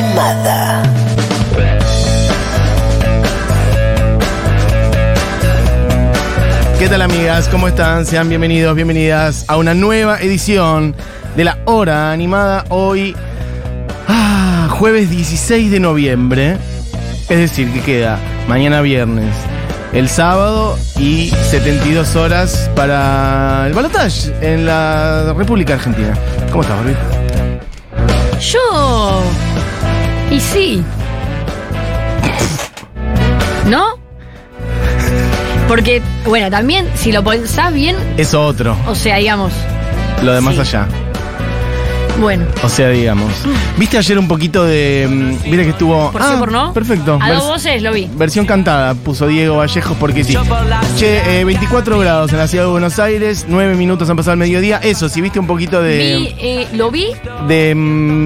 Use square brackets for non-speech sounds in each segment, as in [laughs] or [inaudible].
animada. ¿Qué tal amigas? ¿Cómo están? Sean bienvenidos, bienvenidas a una nueva edición de la hora animada hoy, ah, jueves 16 de noviembre. Es decir, que queda mañana viernes, el sábado y 72 horas para el balotaje en la República Argentina. ¿Cómo estás, Barbie? Yo. Y sí. ¿No? Porque, bueno, también, si lo pensás bien, Eso otro, o sea, digamos. lo de más Sí. allá. Bueno, O sea, digamos. ¿Viste ayer un poquito de. mm, Viste que estuvo. por sí por no. Perfecto. A dos voces lo vi. Versión cantada puso Diego Vallejos porque sí. Che, eh, 24 grados en la ciudad de Buenos Aires, 9 minutos han pasado el mediodía. Eso, si viste un poquito Vi, de, eh, lo vi, de mm,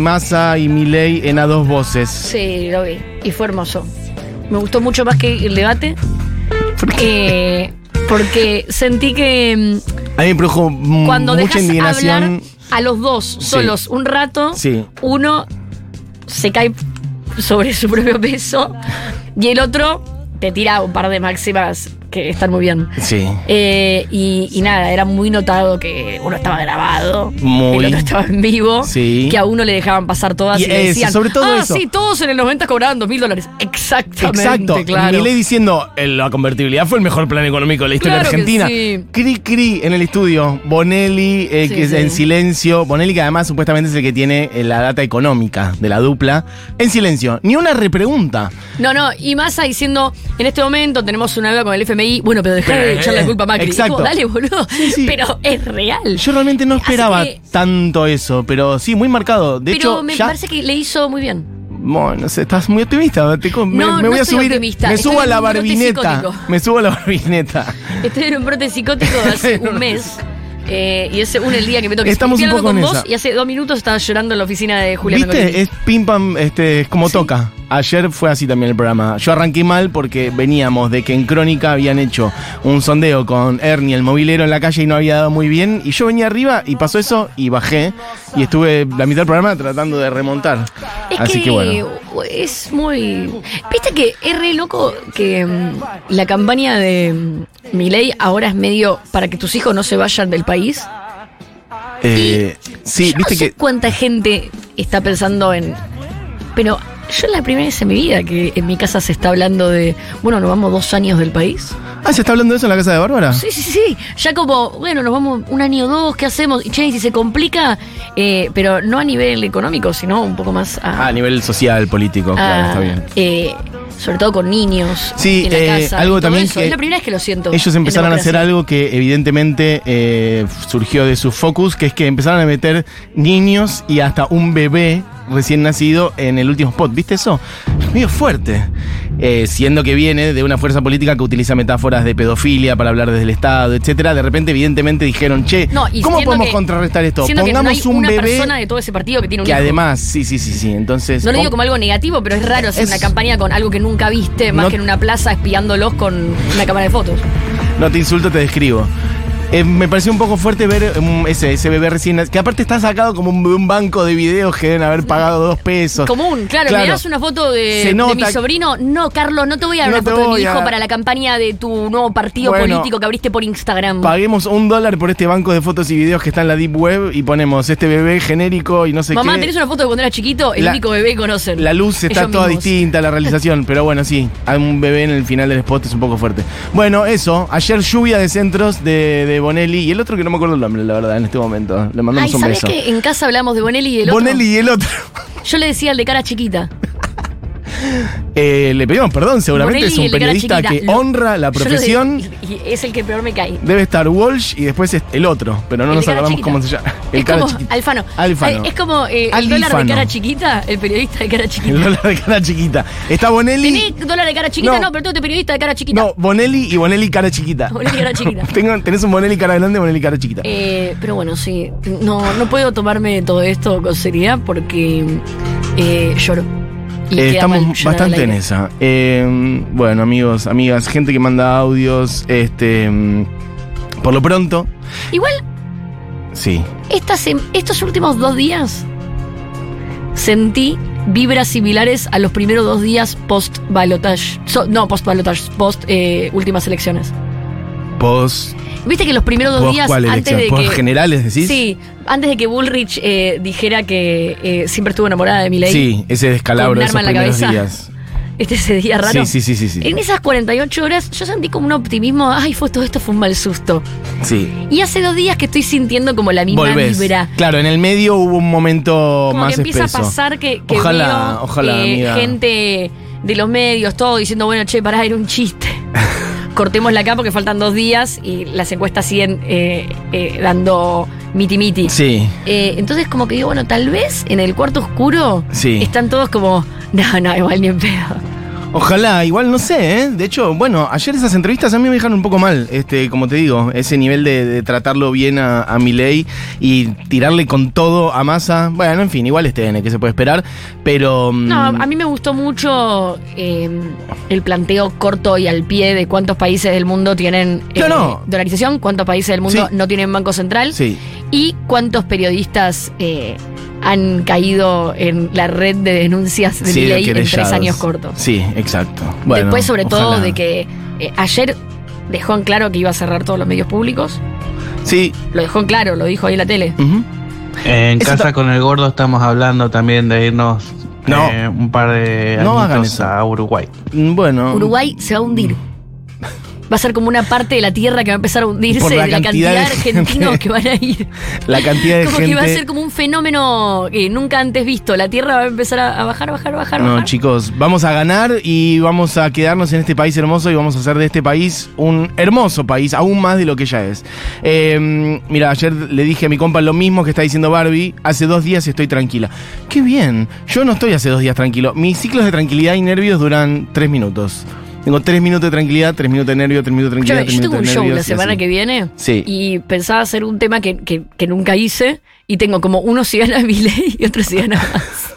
Massa y Milei en a dos voces. sí, lo vi. Y fue hermoso. Me gustó mucho más que el debate. eh, porque sentí que mm, A mí me produjo cuando mucha indignación. hablar a los dos solos un rato, Sí. uno se cae sobre su propio peso y el otro te tira un par de máximas que están muy bien. Sí. Eh, y, y nada, era muy notado que uno estaba grabado, Muy. el otro estaba en vivo, Sí. que a uno le dejaban pasar todas y, Y le eso, decían, sobre todo ah, eso". sí, todos en el 90 cobraban dos mil dólares. Exactamente, Exacto. claro. Milei diciendo eh, la convertibilidad fue el mejor plan económico de la historia Claro argentina. sí. Cri Cri en el estudio. Bonelli eh, Sí, que es sí. en silencio. Bonelli que además supuestamente es el que tiene eh, la data económica de la dupla. En silencio. Ni una repregunta. No, no, y Massa diciendo, en este momento tenemos una deuda con el FMI, bueno, pero dejá de echarle la culpa a Macri. exacto. Como, Dale, boludo. sí. Pero es real. Yo realmente no esperaba que- tanto eso, pero sí, muy marcado. De pero hecho, me ya. parece que le hizo muy bien. Bueno, no sé, estás muy optimista. te me, No, me no voy a subir. optimista, Me estoy subo a la barbineta. Me subo a la barbineta. Estoy en un brote psicótico hace un mes. eh, y es un el día que me toca Estamos un poco en con vos esa. y hace dos minutos estaba llorando en la oficina de Julia Mengolini. ¿Viste? Es pim pam, este, es como toca. Ayer fue así también el programa. Yo arranqué mal porque veníamos de que en Crónica habían hecho un sondeo con Ernie, el movilero, en la calle y no había dado muy bien. Y yo venía arriba y pasó eso y bajé. Y estuve la mitad del programa tratando de remontar. Es así que, bueno. es muy. Viste que es re loco que mm, la campaña de mm, Milei ahora es medio para que tus hijos no se vayan del país. Eh, sí, Yo viste no sé que. cuánta gente está pensando en. Pero yo es la primera vez en mi vida que en mi casa se está hablando de. Bueno, nos vamos dos años del país. Ah, ¿se está hablando de eso en la casa de Bárbara? Sí, sí, sí. Ya como, bueno, nos vamos un año o dos, ¿qué hacemos? Y che, y si se complica, eh, pero no a nivel económico, sino un poco más a. Ah, a nivel social, político, claro, a- está bien. eh, sobre todo con niños. Sí, en la eh, casa, algo también que Es la primera vez que lo siento. Ellos empezaron a hacer algo que evidentemente eh, surgió de su focus, que es que empezaron a meter niños y hasta un bebé recién nacido en el último spot. ¿Viste eso? Medio fuerte. Eh, siendo que viene de una fuerza política que utiliza metáforas de pedofilia para hablar desde el Estado, etcétera. De repente, evidentemente, dijeron, che, No, ¿cómo podemos que- contrarrestar esto? Siento que no Pongamos hay un una bebé persona de todo ese partido que tiene un que hijo. además, sí, sí, sí, sí. Entonces. No lo digo como algo negativo, pero es raro hacer Es- una campaña con algo que nunca viste, más No- que en una plaza espiándolos con una cámara de fotos. No te insulto, te describo. Eh, me pareció un poco fuerte ver um, ese, ese bebé recién que aparte está sacado como un, un banco de videos que deben haber pagado dos pesos. Común, claro, Claro. me das una foto de, mi sobrino. No, Carlos, no te voy a dar No una foto de mi hijo a- para la campaña de tu nuevo partido Bueno, político que abriste por Instagram. Paguemos un dólar por este banco de fotos y videos que está en la Deep Web y ponemos este bebé genérico y no sé Mamá, qué. ¿tenés una foto de cuando era chiquito? El La- único bebé que conocen. La luz está Ellos toda mismos. distinta, la realización, [laughs] pero bueno, sí, hay un bebé en el final del spot es un poco fuerte. Bueno, eso, ayer lluvia de centros de, de Bonelli y el otro que no me acuerdo el nombre, la verdad, en este momento. Le mandamos Ay, un ¿sabés beso. que en casa hablamos de Bonelli y del otro? Bonelli y el otro. Yo le decía el de cara chiquita. Eh, le pedimos perdón, seguramente Bonelli es un el periodista que Lo- honra la profesión. de- y es el que peor me cae. Debe estar Walsh y después es el otro, pero no El nos acordamos cómo se llama. El es cara como chiquita. Alfano. Alfano. Ay, Es como eh, el dólar de cara chiquita, el periodista de cara El chiquita. dólar de cara chiquita. Está Bonelli. ¿Tenés dólar de cara chiquita? No. No, pero tú eres periodista de cara chiquita. No, Bonelli y Bonelli cara chiquita. Bonelli cara [laughs] chiquita. Tengo- tenés un Bonelli cara grande y Bonelli cara chiquita. Eh, pero bueno, sí. No, no puedo tomarme todo esto con seriedad porque eh, lloro. Eh, estamos bastante en esa. Eh, bueno, amigos, amigas, gente que manda audios, este. mm, Por lo pronto, Igual, sí. estas, estos últimos dos días sentí vibras similares a los primeros dos días post balotage. no, post balotage, post eh, últimas elecciones. Post. Viste que los primeros dos días antes de que generales decís. Sí, antes de que Bullrich eh, dijera que eh, siempre estuvo enamorada de Milei. Sí, ese descalabro de esos primeros días. [laughs] Este ese día raro. Sí, sí, sí, sí, En esas 48 horas yo sentí como un optimismo. Ay, fue todo esto fue un mal susto. Sí. Y hace dos días que estoy sintiendo como la misma vibra. Claro, en el medio hubo un momento como más que empieza a pasar que, ojalá, ojalá, eh, gente de los medios, todo diciendo, bueno, che, pará, era un chiste. Cortémosla acá porque faltan dos días y las encuestas siguen eh, eh, dando miti miti. Sí. Eh, entonces como que digo, bueno, tal vez en el cuarto oscuro están todos como, no, no, igual ni en pedo. Ojalá, igual no sé, ¿eh? De hecho, bueno, ayer esas entrevistas a mí me dejaron un poco mal, este, como te digo, ese nivel de, tratarlo bien a, a Milei y tirarle con todo a masa. Bueno, en fin, igual este N, que se puede esperar, pero. Mm, no, a mí me gustó mucho eh, el planteo corto y al pie de cuántos países del mundo tienen eh, dolarización, cuántos países del mundo no tienen banco central sí. y cuántos periodistas. Eh, han caído en la red de denuncias de mi ley en tres años cortos. Sí, exacto. Después, sobre todo, de que eh, ayer dejó en claro que iba a cerrar todos los medios públicos. Sí. Lo dejó en claro, lo dijo ahí en la tele. En casa con el gordo estamos hablando también de irnos eh, un par de años a Uruguay. Bueno. Uruguay se va a hundir va a ser como una parte de la tierra que va a empezar a hundirse la de la cantidad, de argentinos que van a ir. [laughs] La cantidad de como gente. que va a ser como un fenómeno que nunca antes visto. La tierra va a empezar a bajar, bajar, bajar. No, chicos, vamos a ganar y vamos a quedarnos en este país hermoso y vamos a hacer de este país un hermoso país, aún más de lo que ya es. Eh, mira, ayer le dije a mi compa lo mismo que está diciendo Barbie. Hace dos días estoy tranquila. Qué bien. Yo no estoy hace dos días tranquilo. Mis ciclos de tranquilidad y nervios duran tres minutos. Tengo tres minutos de tranquilidad, tres minutos de nervio, tres minutos de tranquilidad. Yo, yo tengo un show la semana que viene. Sí. Y pensaba hacer un tema que, que, que nunca hice. Y tengo como uno si gana ley y otro si gana más.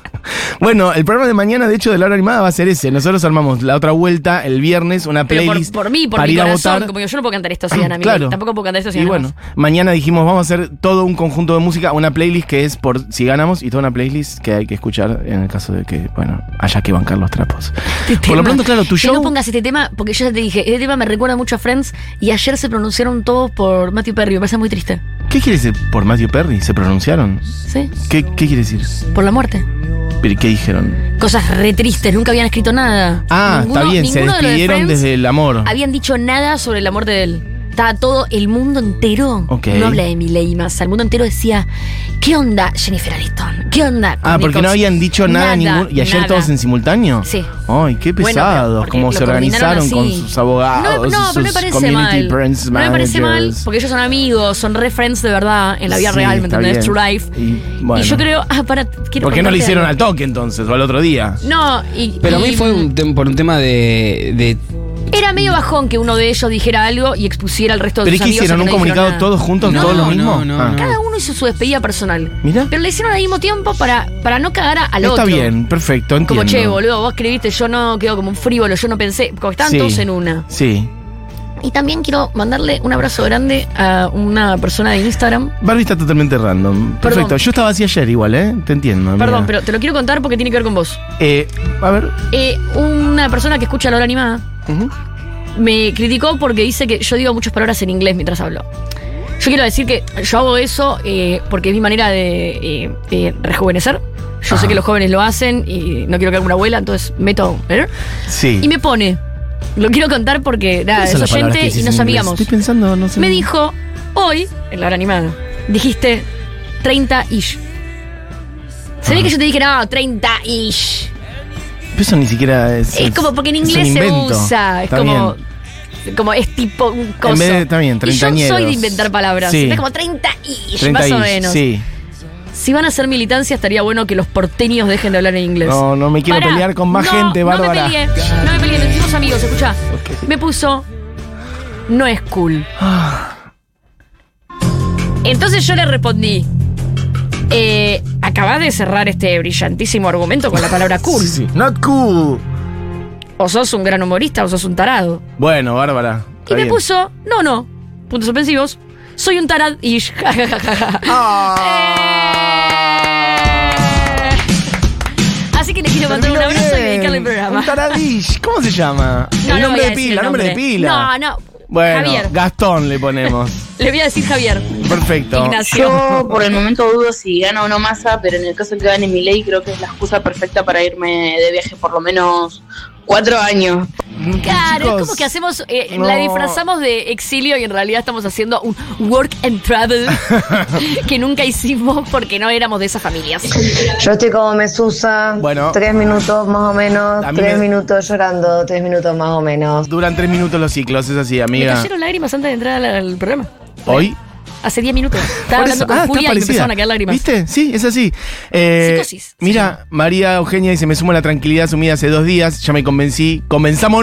Bueno, el programa de mañana, de hecho, de la hora animada va a ser ese. Nosotros armamos la otra vuelta el viernes, una playlist. por, mí, por para mi ir corazón, a votar. como yo no puedo cantar esto si gana [clears throat] claro. Tampoco puedo cantar esto si Y bueno, mañana dijimos, vamos a hacer todo un conjunto de música, una playlist que es por si ganamos y toda una playlist que hay que escuchar en el caso de que, bueno, haya que bancar los trapos. Este por lo pronto, claro, tu show. no pongas este tema, porque yo ya te dije, este tema me recuerda mucho a Friends y ayer se pronunciaron todos por Matthew Perry, me parece muy triste. ¿Qué quiere decir por Matthew Perry? ¿Se pronunciaron? Sí. ¿Qué, qué quiere decir? Por la muerte. ¿Pero qué dijeron? Cosas re tristes, nunca habían escrito nada. Ah, está bien, se despidieron desde el amor. Habían dicho nada sobre la muerte de él estaba todo el mundo entero. No habla de Miley más. El mundo entero decía, ¿qué onda Jennifer Aniston? ¿Qué onda? Ah, porque no habían dicho nada, ningún. ¿Y ayer todos en simultáneo? Sí. Ay, qué pesados. cómo se organizaron con sus abogados. No, no pero me parece mal. No me parece mal, porque ellos son amigos, son re friends de verdad en la vida real, ¿me entendés? True life. Y, yo creo. Ah, para. Quiero ¿Por qué no le hicieron al toque entonces o al otro día? No, y. Pero a mí fue por un tema de era medio bajón que uno de ellos dijera algo y expusiera al resto de ¿Pero sus amigos. ¿Pero qué hicieron? ¿Un comunicado todos juntos, no, todos lo mismo? No, ah. Cada uno hizo su despedida personal. Mira. Pero le hicieron al mismo tiempo para, para no cagar al otro. Está bien, perfecto, entiendo. Como, che, boludo, vos escribiste, yo no quedo como un frívolo, yo no pensé. Porque estaban todos en una. Sí. Y también quiero mandarle un abrazo grande a una persona de Instagram. Barbie está totalmente random. Perfecto. Yo estaba así ayer igual, ¿eh? Te entiendo. Perdón, pero te lo quiero contar porque tiene que ver con vos. Eh, a ver. Eh, una persona que escucha la hora animada me criticó porque dice que yo digo muchas palabras en inglés mientras hablo. Yo quiero decir que yo hago eso eh, porque es mi manera de eh, rejuvenecer. Yo sé que los jóvenes lo hacen y no quiero que haga una abuela, entonces meto. ¿eh? Sí. Y me pone. Lo quiero contar porque nada, es oyente y nos sabíamos. Estoy pensando, no sé. Me dijo, hoy, en la hora animada, dijiste 30-ish. Se ve que yo te dije, no, 30-ish. Eso ni siquiera es. Es como porque en inglés se usa. Es como. Como es tipo un coso. En vez de, también, y yo soy de inventar palabras. Es como 30 y más o menos. Sí. Si van a hacer militancia, estaría bueno que los porteños dejen de hablar en inglés. No, no me quiero pelear con más gente, Bárbara. No me peleé, no me peleé, decimos amigos, escucha. Me puso. No es cool. Entonces yo le respondí. Eh, acabas de cerrar este brillantísimo argumento con la palabra cool. Sí, sí. Not cool. O sos un gran humorista o sos un tarado. Bueno, Bárbara. Y me puso, no, no, puntos suspensivos. Soy un tarad y. [laughs] que le quiero mandar un abrazo y dedicarle el programa. Un taradish. ¿Cómo se llama? No, el no nombre de pila, el nombre de nombre. pila. No, no. Bueno, Javier. Gastón le ponemos. [laughs] Le voy a decir Javier. Perfecto. Ignacio. Yo por el momento dudo si gana o no masa, pero en el caso de que gane mi ley creo que es la excusa perfecta para irme de viaje por lo menos cuatro años. Claro, Chicos, es como que hacemos, eh, no. la disfrazamos de exilio y en realidad estamos haciendo un work and travel [laughs] que nunca hicimos porque no éramos de esas familias. Yo estoy como Mesusa, Bueno. tres minutos más o menos, tres me- minutos llorando, tres minutos más o menos. Duran tres minutos los ciclos, es así, Me amiga. cayeron lágrimas antes de entrar al, al programa. Hoy. Hace 10 minutos. Estaba hablando eso- con ah, Julia y me empezaron a caer lágrimas. ¿Viste? Sí, es así. Eh, Psicosis, Mira, María Eugenia dice, me sumo a la tranquilidad sumida hace dos días, ya me convencí.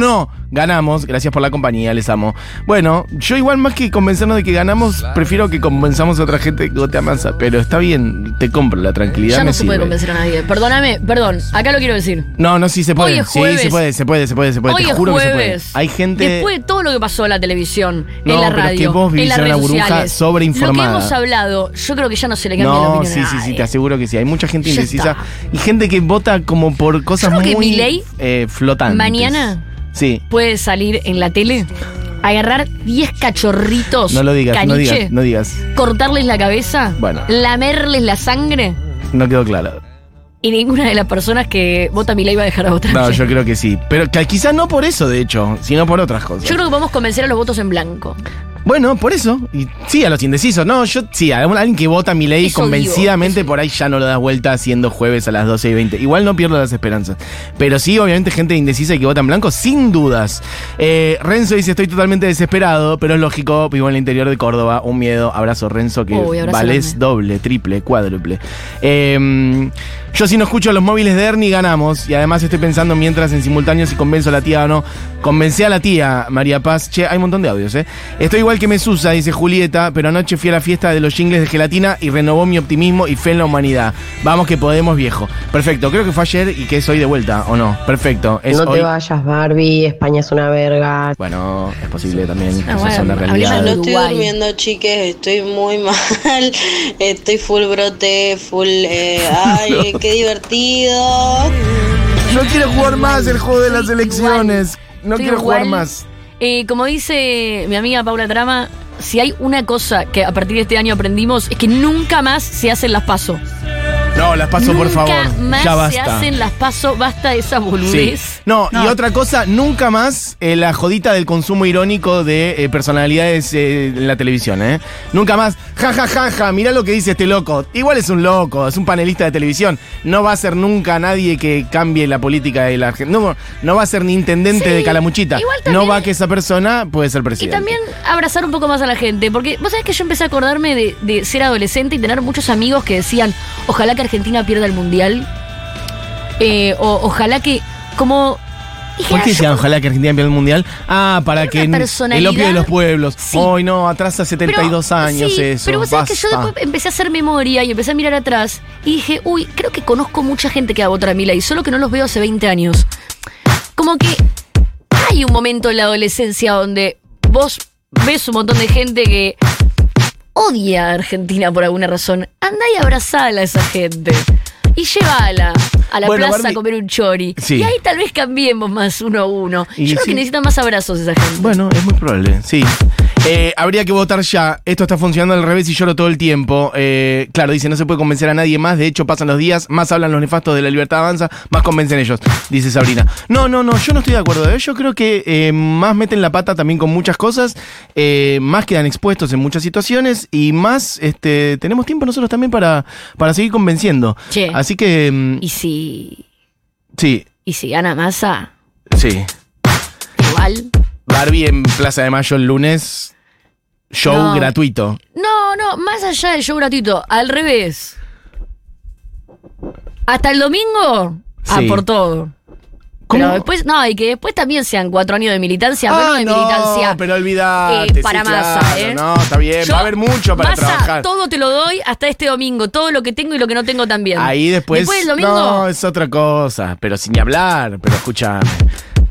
No, ganamos, gracias por la compañía, les amo. Bueno, yo igual más que convencernos de que ganamos, prefiero que convenzamos a otra gente que vote a masa, pero está bien, te compro la tranquilidad. Ya me no se puede convencer a nadie. Perdóname, perdón, acá lo quiero decir. No, no, sí se puede. Hoy es sí, se puede, se puede, se puede, se puede. Hoy te juro que se puede. Hay gente. Después de todo lo que pasó en la televisión, No, en la pero es radio, que vos en vivís las en una redes burbuja sociales. sobreinformada. Lo que hemos hablado, yo creo que ya no se le cambia la No, opinión sí, a sí, sí, te aseguro que sí. Hay mucha gente indecisa y gente que vota como por cosas Yo creo que muy Milei eh, flotantes. Mañana Sí. puede salir en la tele, agarrar 10 cachorritos, No lo digas, no digas, no digas. cortarles la cabeza, Bueno. lamerles la sangre No quedó claro. y ninguna de las personas que vota Milei va a dejar a votar. No, yo creo que sí. Pero que quizás no por eso, de hecho, sino por otras cosas. Yo creo que podemos convencer a los votos en blanco. Bueno, por eso. Y sí, a los indecisos. No, yo sí, a alguien que vota mi ley Eso convencidamente, digo, por ahí ya no lo das vuelta haciendo jueves a las 12 y 20. Igual no pierdo las esperanzas. Pero sí, obviamente, gente indecisa y que vota en blanco, sin dudas. Eh, Renzo dice: Estoy totalmente desesperado, pero es lógico, vivo en el interior de Córdoba. Un miedo. Abrazo, Renzo, que Uy, valés doble, triple, cuádruple. Eh, yo si no escucho los móviles de Ernie ganamos y además estoy pensando mientras en simultáneo si convenzo a la tía o no. Convencé a la tía, María Paz. Che, hay un montón de audios, ¿eh? Estoy igual que Mesusa, dice Julieta, pero anoche fui a la fiesta de los jingles de gelatina y renovó mi optimismo y fe en la humanidad. Vamos que podemos, viejo. Perfecto, creo que fue ayer y que es hoy de vuelta, ¿o no? Perfecto. Es no hoy. te vayas, Barbie, España es una verga. Bueno, es posible también. Ah, bueno, una hablemos realidad. No estoy Uruguay. durmiendo, chiques, estoy muy [laughs] mal. Estoy full brote, full. eh, [laughs] ay, qué divertido. No quiero jugar más el juego de las elecciones. No quiero jugar igual. más. Eh, como dice mi amiga Paula Trama, si hay una cosa que a partir de este año aprendimos es que nunca más se hacen las paso. No, las paso por favor. más ya se basta. hacen las paso, basta de esa Sí. boludez. No, y otra cosa, nunca más eh, la jodita del consumo irónico de eh, personalidades eh, en la televisión, ¿eh? Nunca más, ja, ja, ja, ja, mirá lo que dice este loco. Igual es un loco, es un panelista de televisión. No va a ser nunca nadie que cambie la política de la Argentina. No, no va a ser ni intendente Sí, de Calamuchita. igual también- no va que esa persona puede ser Y presidente. también abrazar un poco más a la gente, porque vos sabés que yo empecé a acordarme de, de ser adolescente y tener muchos amigos que decían, ojalá que Argentina pierda el mundial, Eh, o ojalá que, como... ¿Por qué decían ojalá que Argentina pierda el mundial? Ah, para que el opio de los pueblos. Sí. Hoy no, atrasa 72 Pero- años sí, eso. Pero vos sabés que yo después empecé a hacer memoria y empecé a mirar atrás y dije, uy, creo que conozco mucha gente que va a votar a Milei, solo que no los veo hace 20 años. Como que hay un momento en la adolescencia donde vos ves un montón de gente que odia a Argentina por alguna razón. Andá y abrazala a esa gente. Y llévala a la Bueno, plaza Barbie- a comer un chori. Sí. Y ahí tal vez cambiemos más uno a uno. Y Yo creo sí. que necesitan más abrazos esa gente. Bueno, es muy probable, sí. Eh, habría que votar ya. Esto está funcionando al revés y lloro todo el tiempo. Eh, claro, dice, no se puede convencer a nadie más. De hecho, pasan los días, más hablan los nefastos de la libertad avanza, más convencen ellos, dice Sabrina. No, no, no, yo no estoy de acuerdo. ¿eh? Yo creo que eh, más meten la pata también con muchas cosas, eh, más quedan expuestos en muchas situaciones y más este, tenemos tiempo nosotros también para, para seguir convenciendo. Che. Así que, mm, Y sí, Y si gana masa, sí. igual. Barbie en Plaza de Mayo el lunes. Show No. gratuito. No, no, más allá del show gratuito, al revés. Hasta el domingo, a Sí. por todo. Pero después, no, y que después también sean cuatro años de militancia, pero no Ah, de no, militancia. pero olvidate. eh, para sí, masa, claro, ¿eh? No, está bien, Yo, va a haber mucho para masa, trabajar. Todo te lo doy hasta este domingo, todo lo que tengo y lo que no tengo también. Ahí después. Después domingo. No, es otra cosa. Pero sin hablar. Pero escúchame.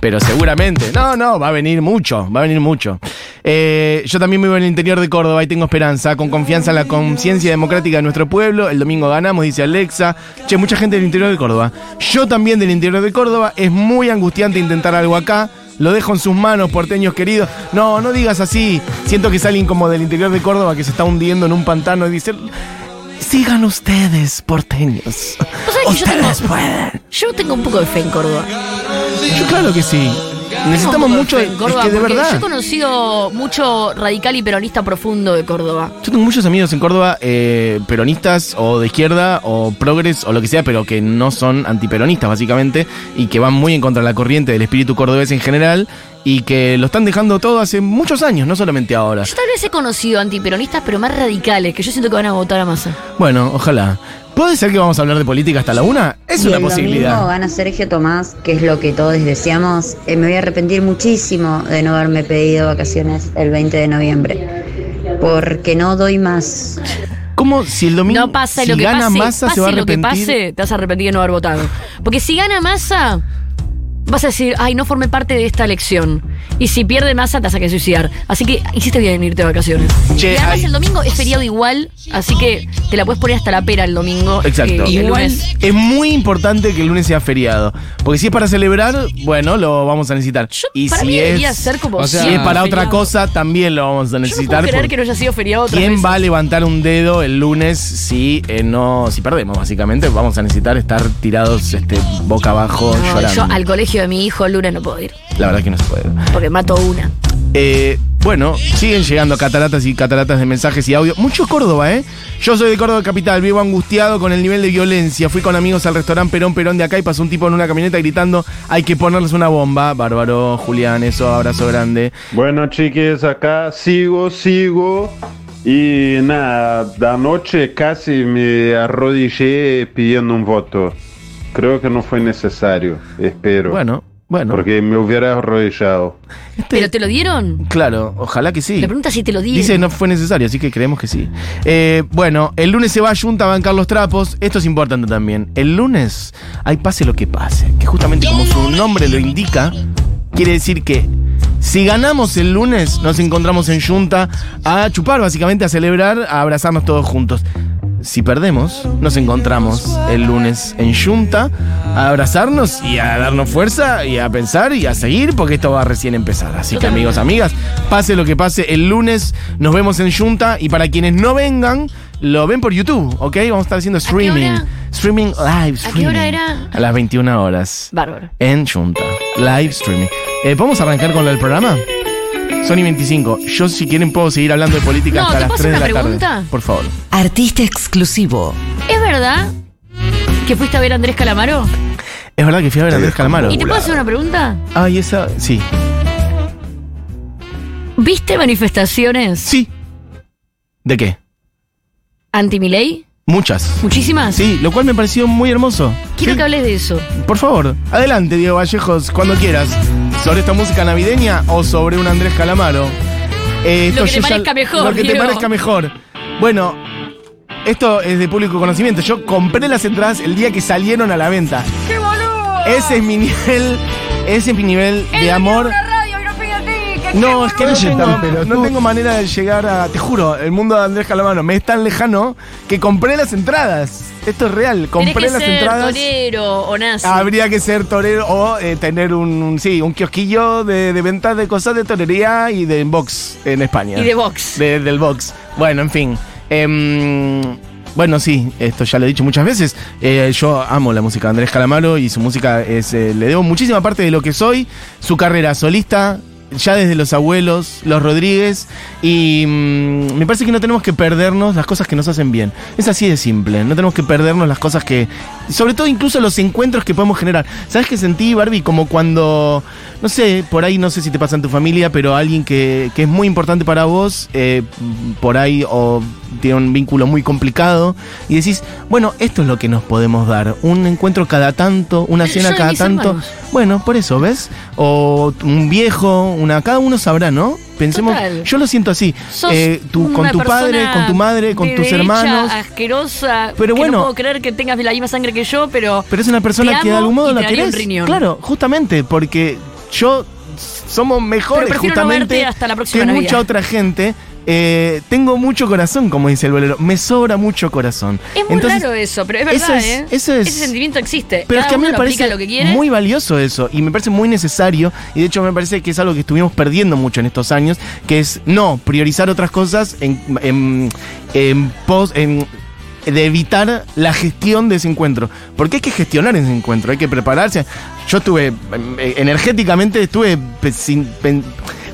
Pero seguramente. No, no, va a venir mucho. Va a venir mucho. Eh, yo también vivo en el interior de Córdoba y tengo esperanza, con confianza en la conciencia democrática de nuestro pueblo. El domingo ganamos, dice Alexa. Che, mucha gente del interior de Córdoba. Yo también del interior de Córdoba. Es muy angustiante intentar algo acá. Lo dejo en sus manos, porteños queridos. No, no digas así. Siento que es alguien como del interior de Córdoba que se está hundiendo en un pantano y dice... Sigan ustedes, porteños. ¿Vos sabés que yo Ustedes tengo- pueden. Yo tengo un poco de fe en Córdoba. Yo claro que sí. Necesitamos mucho... de es que de porque verdad... Yo he conocido mucho radical y peronista profundo de Córdoba. Yo tengo muchos amigos en Córdoba, eh, peronistas o de izquierda o progres o lo que sea, pero que no son antiperonistas básicamente y que van muy en contra de la corriente del espíritu cordobés en general y que lo están dejando todo hace muchos años, no solamente ahora. Yo tal vez he conocido antiperonistas, pero más radicales, que yo siento que van a votar a masa. Bueno, ojalá. ¿Puede ser que vamos a hablar de política hasta la una? Es y una el domingo posibilidad. gana Sergio Tomás, que es lo que todos deseamos. Eh, me voy a arrepentir muchísimo de no haberme pedido vacaciones el 20 de noviembre, porque no doy más. ¿Cómo si el domingo No pasa si lo que gana pase, masa pase se va a lo que arrepentir? pase, te vas a arrepentir de no haber votado. Porque si gana masa, vas a decir, ay, no formé parte de esta elección. Y si pierde masa, te vas a querer suicidar. Así que hiciste bien en irte de vacaciones. Che, y además hay- el domingo es feriado igual, así que te la puedes poner hasta la pera el domingo. Exacto. eh, y el Igual lunes. es muy importante que el lunes sea feriado. Porque si es para celebrar, bueno, lo vamos a necesitar. Yo- y para si mí debería es, ser como o sea, si es para otra cosa, también lo vamos a Yo no necesitar. puedo creer porque que no haya sido feriado otra ¿Quién va a levantar un dedo el lunes si eh, no si perdemos? Básicamente vamos a necesitar estar tirados este, boca abajo No, llorando. yo al colegio de mi hijo el lunes no puedo ir, La verdad que no se puede. Porque mato una. Eh, bueno, siguen llegando cataratas y cataratas de mensajes y audio. Mucho Córdoba, ¿eh? Yo soy de Córdoba Capital, vivo angustiado con el nivel de violencia. Fui con amigos al restaurante Perón Perón de acá y pasó un tipo en una camioneta gritando, hay que ponerles una bomba. Bárbaro, Julián, eso, abrazo grande. Bueno, chiques, acá sigo, sigo. Y nada, anoche casi me arrodillé pidiendo un voto. Creo que no fue necesario, espero. Bueno, bueno. Porque me hubiera arrodillado. ¿Pero te lo dieron? Claro, ojalá que sí. Le pregunta si te lo dieron. Dice no fue necesario, así que creemos que sí. Eh, bueno, el lunes se va a Junta a bancar los trapos. Esto es importante también. El lunes hay pase lo que pase. Que justamente como su nombre lo indica, quiere decir que si ganamos el lunes, nos encontramos en Junta a chupar, básicamente a celebrar, a abrazarnos todos juntos. Si perdemos, nos encontramos el lunes en Junta a abrazarnos y a darnos fuerza y a pensar y a seguir porque esto va a recién empezar. Así que amigos, amigas, pase lo que pase, el lunes nos vemos en Junta y para quienes no vengan, lo ven por YouTube, ¿ok? Vamos a estar haciendo qué streaming. hora? Streaming live. qué Streaming. hora era? A las 21 horas. Bárbaro. En Junta. Live streaming. Eh, ¿Podemos arrancar con lo del programa? Sony 25. Yo, si quieren, puedo seguir hablando de política No, hasta ¿te las puedo 3 de hacer la una tarde. pregunta? Por favor. Artista exclusivo. ¿Es verdad que fuiste a ver a Andrés Calamaro? Es verdad que fui a ver a Andrés Calamaro. ¿Y te puedo hacer una pregunta? Ay, esa. Sí. ¿Viste manifestaciones Sí. ¿De qué? anti-Milei? Muchas. ¿Muchísimas? Sí, lo cual me pareció muy hermoso. Quiero Sí. que hables de eso. Por favor, adelante, Diego Vallejos, cuando quieras. ¿Sobre esta música navideña o sobre un Andrés Calamaro? Eh, Lo que te parezca mejor, Lo que te parezca mejor. Bueno, esto es de público conocimiento. Yo compré las entradas el día que salieron a la venta. ¡Qué boludo! Ese es mi nivel, ese es mi nivel de amor. No, es que no tengo, no tengo manera de llegar a. Te juro, el mundo de Andrés Calamaro me es tan lejano que compré las entradas. Esto es real. Compré que las ser entradas. torero o nazi. Habría que ser torero o eh, tener un, un- sí, un kiosquillo de, de venta de cosas de torería y de box en España. Y de box. De- del box. Bueno, en fin. Em, bueno, sí, esto ya lo he dicho muchas veces. Eh, yo amo la música de Andrés Calamaro y su música es, eh, le debo muchísima parte de lo que soy. Su carrera solista, ya desde los abuelos, los Rodríguez. Y mm, me parece que no tenemos que perdernos las cosas que nos hacen bien. Es así de simple. No tenemos que perdernos las cosas que. Sobre todo, incluso los encuentros que podemos generar. ¿Sabes qué sentí, Barbie? Como cuando. No sé, por ahí no sé si te pasa en tu familia, pero alguien que, que es muy importante para vos, eh, por ahí o tiene un vínculo muy complicado, y decís, bueno, esto es lo que nos podemos dar. Un encuentro cada tanto, una cena cada tanto. hermanos. Bueno, por eso, ¿ves? O un viejo, una. Cada uno sabrá, ¿no? Pensemos. Total. Yo lo siento así. Eh, tú- con tu padre, con tu madre, con de tus hermanos. asquerosa. Pero que bueno. No puedo creer que tengas la misma sangre que yo, pero. Pero es una persona que de algún modo la querés. Claro, justamente, porque yo somos mejores Pero prefiero no justamente hasta la que Navidad. mucha otra gente. Eh, tengo mucho corazón, como dice el bolero. Me sobra mucho corazón. Es muy Entonces, raro eso, pero es verdad, eso es- ¿eh? eso es- Ese sentimiento existe. Pero Cada es que a mí me parece lo que quiere. muy valioso eso y me parece muy necesario y de hecho me parece que es algo que estuvimos perdiendo mucho en estos años, que es no priorizar otras cosas en, en, en pos- en- de evitar la gestión de ese encuentro. Porque hay que gestionar ese encuentro, hay que prepararse. Yo estuve, eh, energéticamente estuve pe- sin-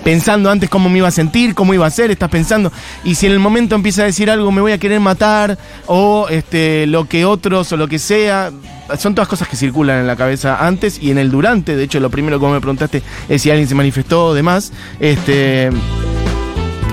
pensando antes cómo me iba a sentir, cómo iba a ser, estás pensando. Y si en el momento empieza a decir algo, me voy a querer matar, o este, lo que otros, o lo que sea. Son todas cosas que circulan en la cabeza antes y en el durante. De hecho, lo primero que me preguntaste es si alguien se manifestó o demás. Este.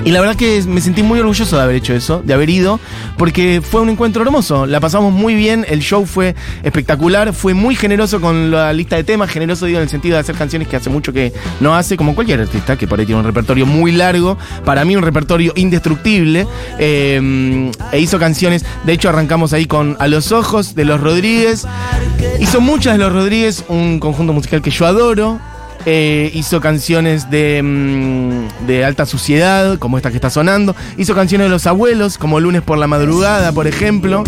Y la verdad que me sentí muy orgulloso de haber hecho eso, de haber ido, porque fue un encuentro hermoso. La pasamos muy bien, el show fue espectacular, fue muy generoso con la lista de temas, generoso digo en el sentido de hacer canciones que hace mucho que no hace, como cualquier artista, que por ahí tiene un repertorio muy largo, para mí un repertorio indestructible, eh, e hizo canciones, de hecho arrancamos ahí con A los Ojos de los Rodríguez, hizo muchas de los Rodríguez, un conjunto musical que yo adoro, eh, hizo canciones de, mm, de alta suciedad, como esta que está sonando. Hizo canciones de los abuelos, como Lunes por la madrugada, por ejemplo.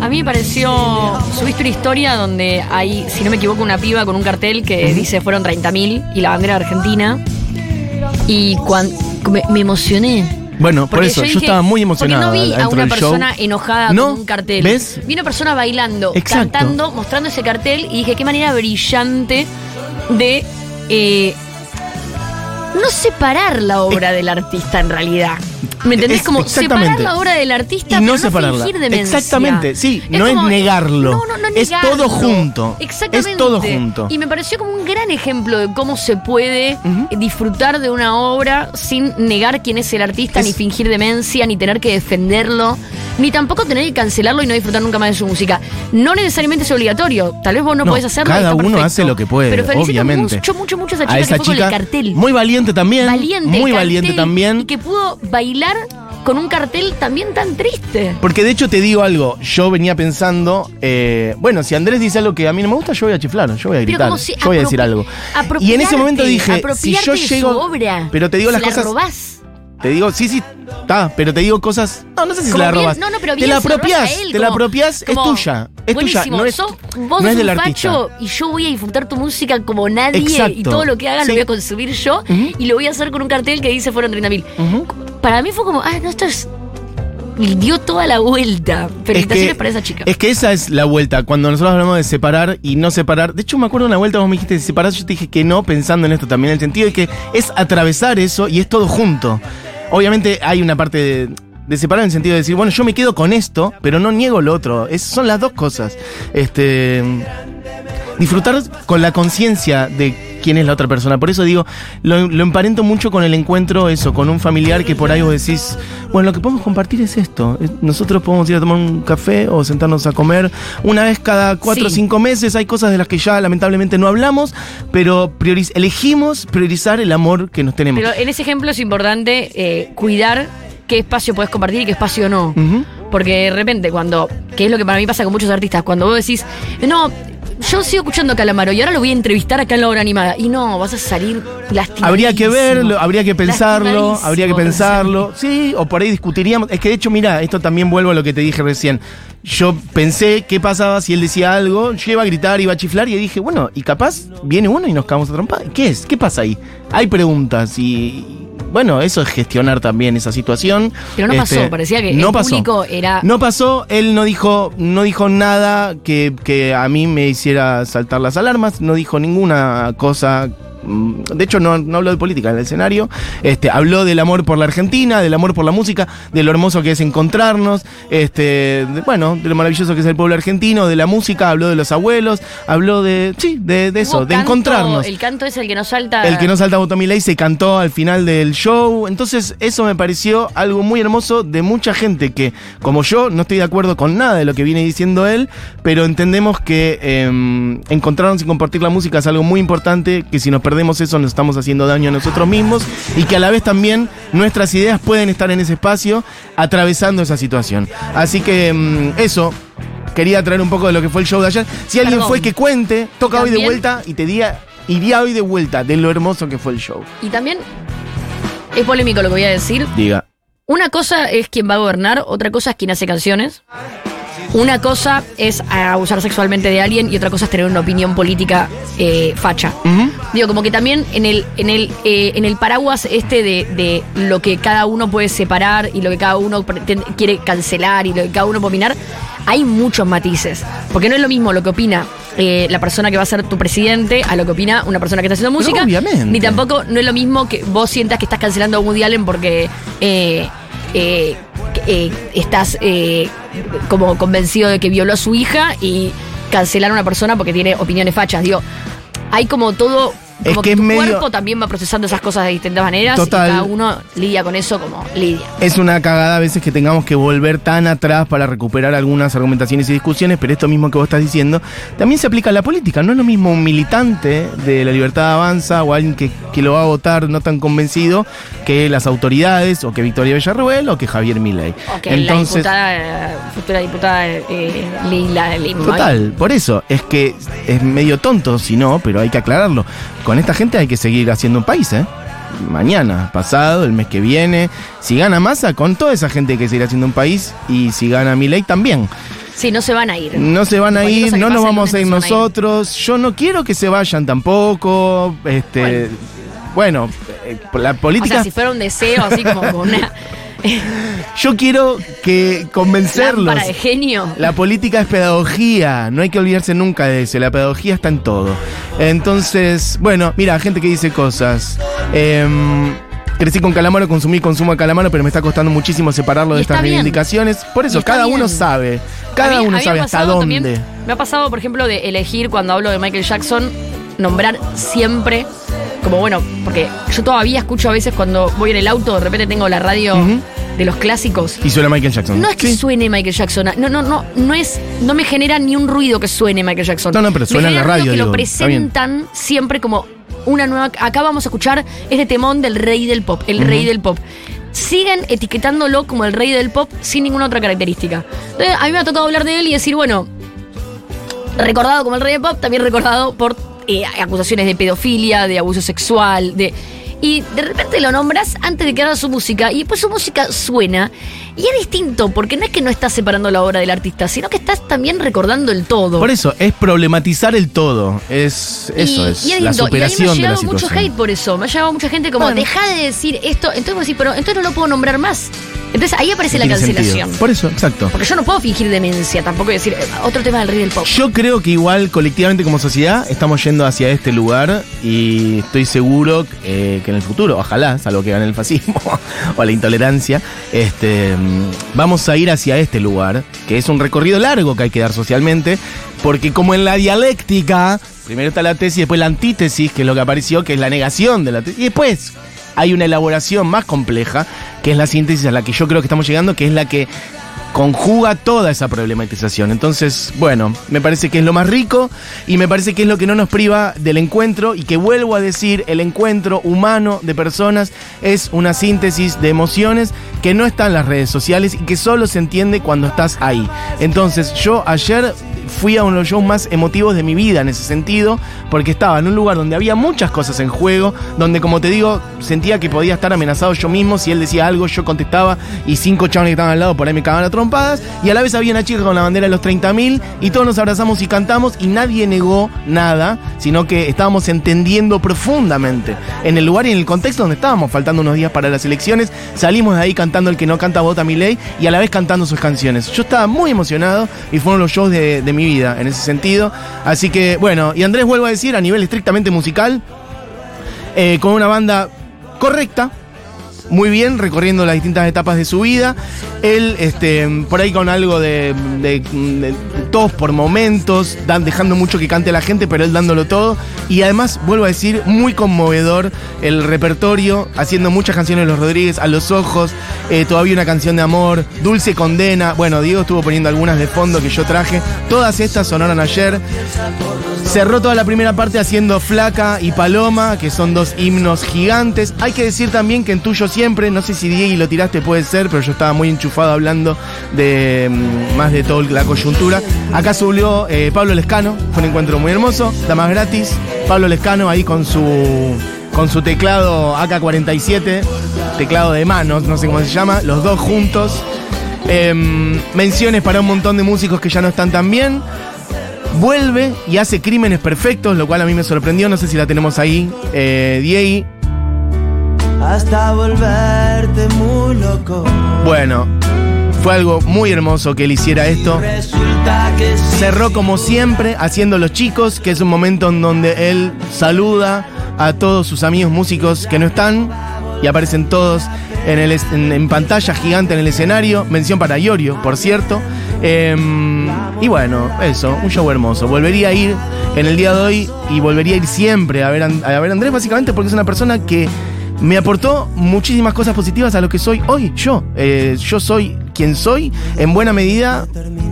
A mí me pareció. Subiste una historia donde hay, si no me equivoco, una piba con un cartel que dice fueron 30.000 y la bandera de Argentina. Y cuando. Me, me emocioné. Bueno, por eso, yo, dije- estaba muy emocionado. Porque no vi a una show. persona enojada No, con un cartel. ¿ves? Vi una persona bailando, Exacto. cantando, mostrando ese cartel y dije, qué manera brillante de eh, no separar la obra del artista en realidad. ¿Me entendés? Es- como separar la obra del artista Y no pero separarla. fingir demencia. Exactamente, sí, no es negarlo. No, no, no Es negarlo. todo junto. Exactamente. Es todo junto. Y me pareció como un gran ejemplo de cómo se puede disfrutar de una obra sin negar quién es el artista, Es- ni fingir demencia, ni tener que defenderlo, ni tampoco tener que cancelarlo y no disfrutar nunca más de su música. No necesariamente es obligatorio. Tal vez vos no, podés hacerlo. y cada uno perfecto. hace lo que puede, Pero obviamente. mucho, mucho, mucho a esa chica A esa que fue chica, con el cartel. muy valiente también. valiente. Muy valiente también. Y que pudo bailar con un cartel también tan triste. Porque de hecho te digo algo, yo venía pensando, eh, bueno, si Andrés dice algo que a mí no me gusta, yo voy a chiflar, yo voy a gritar, si yo voy a decir algo. Y en ese momento dije, si yo llego, obra, pero te digo las la cosas, robás. te digo, sí, sí, está, pero te digo cosas, no, no sé si se la robas. no, no, pero te la apropias, te la apropias, es tuya, es buenísimo, tuya, no es, sos- no vos sos del un facho y yo voy a disfrutar tu música como nadie Exacto. y todo lo que hagas Sí. lo voy a consumir yo y lo voy a hacer con un cartel que dice fueron 30.000. Ujú. Para mí fue como, ah, no, esto es... y dio toda la vuelta. Felicitaciones para esa chica. Es que esa es la vuelta. Cuando nosotros hablamos de separar y no separar. De hecho, me acuerdo una vuelta, vos me dijiste separar. Yo te dije que no, pensando en esto también. El sentido de que es atravesar eso y es todo junto. Obviamente hay una parte de, de separar en el sentido de decir, bueno, yo me quedo con esto, pero no niego lo otro. Es, son las dos cosas. Este. Disfrutar con la conciencia de quién es la otra persona. Por eso digo, lo, lo emparento mucho con el encuentro, eso, con un familiar que por ahí vos decís, bueno, lo que podemos compartir es esto. Nosotros podemos ir a tomar un café o sentarnos a comer una vez cada cuatro o Sí. cinco meses. Hay cosas de las que ya lamentablemente no hablamos, pero prioriz- elegimos priorizar el amor que nos tenemos. Pero en ese ejemplo es importante eh, cuidar qué espacio puedes compartir y qué espacio no. Porque de repente, cuando. que es lo que para mí pasa con muchos artistas, cuando vos decís, no, yo sigo escuchando a Calamaro y ahora lo voy a entrevistar acá en la obra animada. Y no, vas a salir lastimado. Habría que verlo, habría que pensarlo, habría que pensarlo. Sí, o por ahí discutiríamos. Es que de hecho, mira, esto también vuelvo a lo que te dije recién. Yo pensé qué pasaba si él decía algo, yo iba a gritar, iba a chiflar y dije, bueno, y capaz viene uno y nos cagamos a trompar. ¿Qué es? ¿Qué pasa ahí? Hay preguntas y. Bueno, eso es gestionar también esa situación. Pero no pasó, parecía que el público era- No pasó, él no dijo, no dijo nada que, que a mí me hiciera saltar las alarmas, no dijo ninguna cosa. Mm, De hecho, no, no habló de política en el escenario. Este, habló del amor por la Argentina, del amor por la música, de lo hermoso que es encontrarnos, este, de- bueno, de lo maravilloso que es el pueblo argentino, de la música, habló de los abuelos, habló de, sí, de, de eso, de canto, encontrarnos. El canto es el que nos salta. El que no salta Botomiley se cantó al final del show. Entonces, eso me pareció algo muy hermoso de mucha gente que, como yo, no estoy de acuerdo con nada de lo que viene diciendo él, pero entendemos que eh, encontrarnos y compartir la música es algo muy importante, que si nos perdemos eso nos estamos haciendo daño a nosotros mismos y que a la vez también nuestras ideas pueden estar en ese espacio atravesando esa situación. Así que mm, eso. Quería traer un poco de lo que fue el show de ayer. Si alguien Perdón. fue que cuente, toca hoy de vuelta y te diga iría hoy de vuelta de lo hermoso que fue el show. Y también es polémico lo que voy a decir. Diga. Una cosa es quien va a gobernar, otra cosa es quien hace canciones. Una cosa es abusar sexualmente de alguien y otra cosa es tener una opinión política eh, facha. Digo, como que también en el, en el, eh, en el paraguas este de, de lo que cada uno puede separar y lo que cada uno pretende- quiere cancelar y lo que cada uno puede opinar, hay muchos matices. Porque no es lo mismo lo que opina eh, la persona que va a ser tu presidente a lo que opina una persona que está haciendo música. obviamente. Ni tampoco no es lo mismo que vos sientas que estás cancelando a Woody Allen porque eh, eh, estás como convencido de que violó a su hija y cancelar a una persona porque tiene opiniones fachas. Digo, hay como todo. Es Como que que, es tu medio- cuerpo también va procesando esas cosas de distintas maneras Total. y cada uno lidia con eso como lidia. Es una cagada a veces que tengamos que volver tan atrás para recuperar algunas argumentaciones y discusiones, pero esto mismo que vos estás diciendo también se aplica a la política. No es lo mismo un militante de la libertad avanza o alguien que, que lo va a votar no tan convencido que las autoridades o que Victoria Villarruel o que Javier Milei. O que la diputada, futura diputada eh, Lila Lim. Total, por eso es que es medio tonto, si no, pero hay que aclararlo. Con esta gente hay que seguir haciendo un país, ¿eh? Mañana, pasado, el mes que viene. Si gana Massa, con toda esa gente hay que seguir haciendo un país. Y si gana Milei, también. Sí, no se van a ir. No se van a Cualquier ir, no nos vamos a ir a nosotros. Yo no quiero que se vayan tampoco. Este, bueno, eh, la O política. sea, si fuera un deseo así como una [laughs] [laughs] Yo quiero que convencerlos. lámpara de genio. La política es pedagogía, no hay que olvidarse nunca de eso, la pedagogía está en todo. Entonces, bueno, mira, gente que dice cosas. Em, crecí con calamaro, consumí consumo de calamaro, pero me está costando muchísimo separarlo de estas bien. reivindicaciones. Por eso, cada bien. uno sabe, cada mí- uno sabe ha hasta dónde. también- me ha pasado, por ejemplo, de elegir cuando hablo de Michael Jackson, nombrar siempre, como bueno, porque yo todavía escucho a veces cuando voy en el auto, de repente tengo la radio de los clásicos. Y suena Michael Jackson. No es que Sí. suene Michael Jackson, no, no, no, no es, no me genera ni un ruido que suene Michael Jackson. No, no, pero Me suena en la radio, que digo, lo presentan siempre como una nueva. Acá vamos a escuchar este temón del rey del pop, el rey del pop. Siguen etiquetándolo como el rey del pop sin ninguna otra característica. Entonces, a mí me ha tocado hablar de él y decir, bueno, recordado como el rey del pop, también recordado por eh, acusaciones de pedofilia, de abuso sexual, de. Y de repente lo nombras antes de que haga su música y después su música suena y es distinto porque no es que no estás separando la obra del artista, sino que estás también recordando el todo. Por eso, es problematizar el todo. Es eso, y, es y es la superación y a mí me ha llegado mucho hate por eso. Me ha llegado mucha gente como, Bueno. deja de decir esto. Entonces vos decís, pero entonces no lo puedo nombrar más. Entonces ahí aparece No la sentido. cancelación. Por eso, exacto. Porque yo no puedo fingir demencia tampoco decir eh, otro tema del rey del pop. Yo creo que igual colectivamente como sociedad estamos yendo hacia este lugar y estoy seguro eh, que en el futuro, ojalá, salvo que gane el fascismo [laughs] o la intolerancia, este, vamos a ir hacia este lugar, que es un recorrido largo que hay que dar socialmente, porque como en la dialéctica, primero está la tesis después la antítesis, que es lo que apareció, que es la negación de la tesis, y después hay una elaboración más compleja, que es la síntesis a la que yo creo que estamos llegando, que es la que conjuga toda esa problematización. Entonces, bueno, me parece que es lo más rico y me parece que es lo que no nos priva del encuentro y que vuelvo a decir, el encuentro humano de personas es una síntesis de emociones que no está en las redes sociales y que solo se entiende cuando estás ahí. Entonces, yo ayer fui a uno de los shows más emotivos de mi vida en ese sentido, porque estaba en un lugar donde había muchas cosas en juego, donde como te digo, sentía que podía estar amenazado yo mismo, si él decía algo, yo contestaba y cinco chavales que estaban al lado por ahí me cagaban a trompadas, y a la vez había una chica con la bandera de los 30.000 y todos nos abrazamos y cantamos y nadie negó nada, sino que estábamos entendiendo profundamente en el lugar y en el contexto donde estábamos, faltando unos días para las elecciones, salimos de ahí cantando el que no canta vota mi ley y a la vez cantando sus canciones. Yo estaba muy emocionado y fueron los shows de, de mi vida en ese sentido. Así que, bueno, y Andrés vuelvo a decir, a nivel estrictamente musical, eh, con una banda correcta, muy bien, recorriendo las distintas etapas de su vida. Él, este, por ahí con algo de, tos por momentos, dan, dejando mucho que cante la gente, pero él dándolo todo. Y además, vuelvo a decir, muy conmovedor el repertorio, haciendo muchas canciones de los Rodríguez, a los ojos, eh, todavía una canción de amor, Dulce Condena. Bueno, Diego estuvo poniendo algunas de fondo que yo traje. Todas estas sonaron ayer. Cerró toda la primera parte haciendo Flaca y Paloma, que son dos himnos gigantes. Hay que decir también que en Tuyo Siempre, no sé si Diego lo tiraste, puede ser, pero yo estaba muy enchufado hablando de mm, más de toda la coyuntura. Acá subió eh, Pablo Lescano, fue un encuentro muy hermoso, damas gratis. Pablo Lescano ahí con su, con su teclado AK-47, teclado de manos, no sé cómo se llama, los dos juntos. Em, menciones para un montón de músicos que ya no están tan bien. Vuelve y hace crímenes perfectos, lo cual a mí me sorprendió. No sé si la tenemos ahí. Eh, Diego. Hasta volverte muy loco. Bueno, fue algo muy hermoso que él hiciera esto. Cerró como siempre haciendo Los Chicos, que es un momento en donde él saluda a todos sus amigos músicos que no están y aparecen todos en, el, en, pantalla gigante en el escenario. Mención para Iorio, por cierto. Em, y bueno, eso, un show hermoso. Volvería a ir en el día de hoy y volvería a ir siempre a ver a, ver Andrés, básicamente porque es una persona que me aportó muchísimas cosas positivas a lo que soy hoy, yo. Eh, yo soy quien soy, en buena medida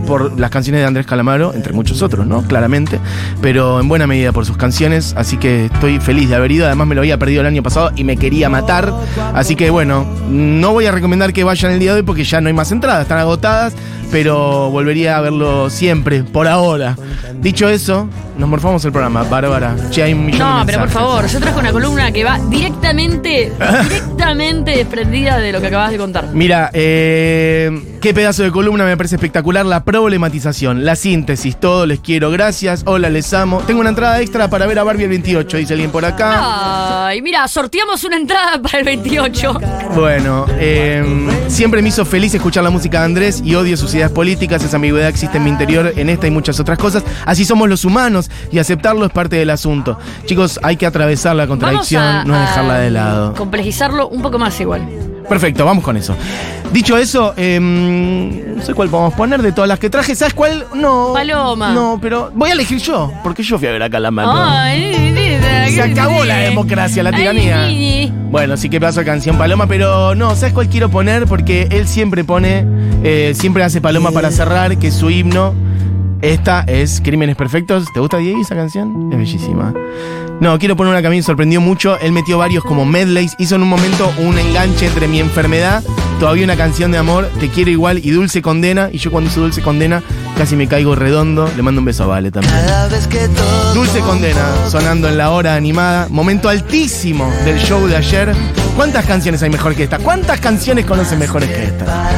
por las canciones de Andrés Calamaro, entre muchos otros, ¿no? Claramente, pero en buena medida por sus canciones, así que estoy feliz de haber ido, además me lo había perdido el año pasado y me quería matar, así que bueno, no voy a recomendar que vayan el día de hoy porque ya no hay más entradas, están agotadas, pero volvería a verlo siempre, por ahora. Dicho eso, nos morfamos el programa, Bárbara. no, pero por favor, yo trajo una columna que va directamente, directamente [laughs] desprendida de lo que acabas de contar. Mira, eh, qué pedazo de columna me parece espectacular. La problematización, la síntesis, todo les quiero, gracias. Hola, les amo. Tengo una entrada extra para ver a Barbie el 28, dice alguien por acá. Ay, mira, sorteamos una entrada para el 28. Bueno, eh, siempre me hizo feliz escuchar la música de Andrés y odio sus ideas políticas. Esa ambigüedad existe en mi interior en esta y muchas otras cosas. Así somos los humanos y aceptarlo es parte del asunto. Chicos, hay que atravesar la contradicción, no dejarla de lado. Complejizarlo un poco más igual. Perfecto, vamos con eso. Dicho eso, em, no sé cuál podemos poner de todas las que traje. ¿Sabes cuál? No. Paloma. No, pero voy a elegir yo, porque yo fui a ver acá la mano. Se acabó la democracia, la tiranía. Bueno, sí que paso canción Paloma, pero no, ¿sabes cuál quiero poner? Porque él siempre pone, eh, siempre hace Paloma para cerrar, que es su himno. Esta es Crímenes Perfectos. ¿Te gusta Diego esa canción? Es bellísima. No, quiero poner una que a mí me sorprendió mucho. Él metió varios como medleys. Hizo en un momento un enganche entre mi enfermedad, todavía una canción de amor, Te quiero igual y Dulce Condena. Y yo cuando hizo Dulce Condena casi me caigo redondo. Le mando un beso a Vale también. Dulce Condena, sonando en la hora animada. Momento altísimo del show de ayer. ¿Cuántas canciones hay mejor que esta? ¿Cuántas canciones conocen mejores que esta?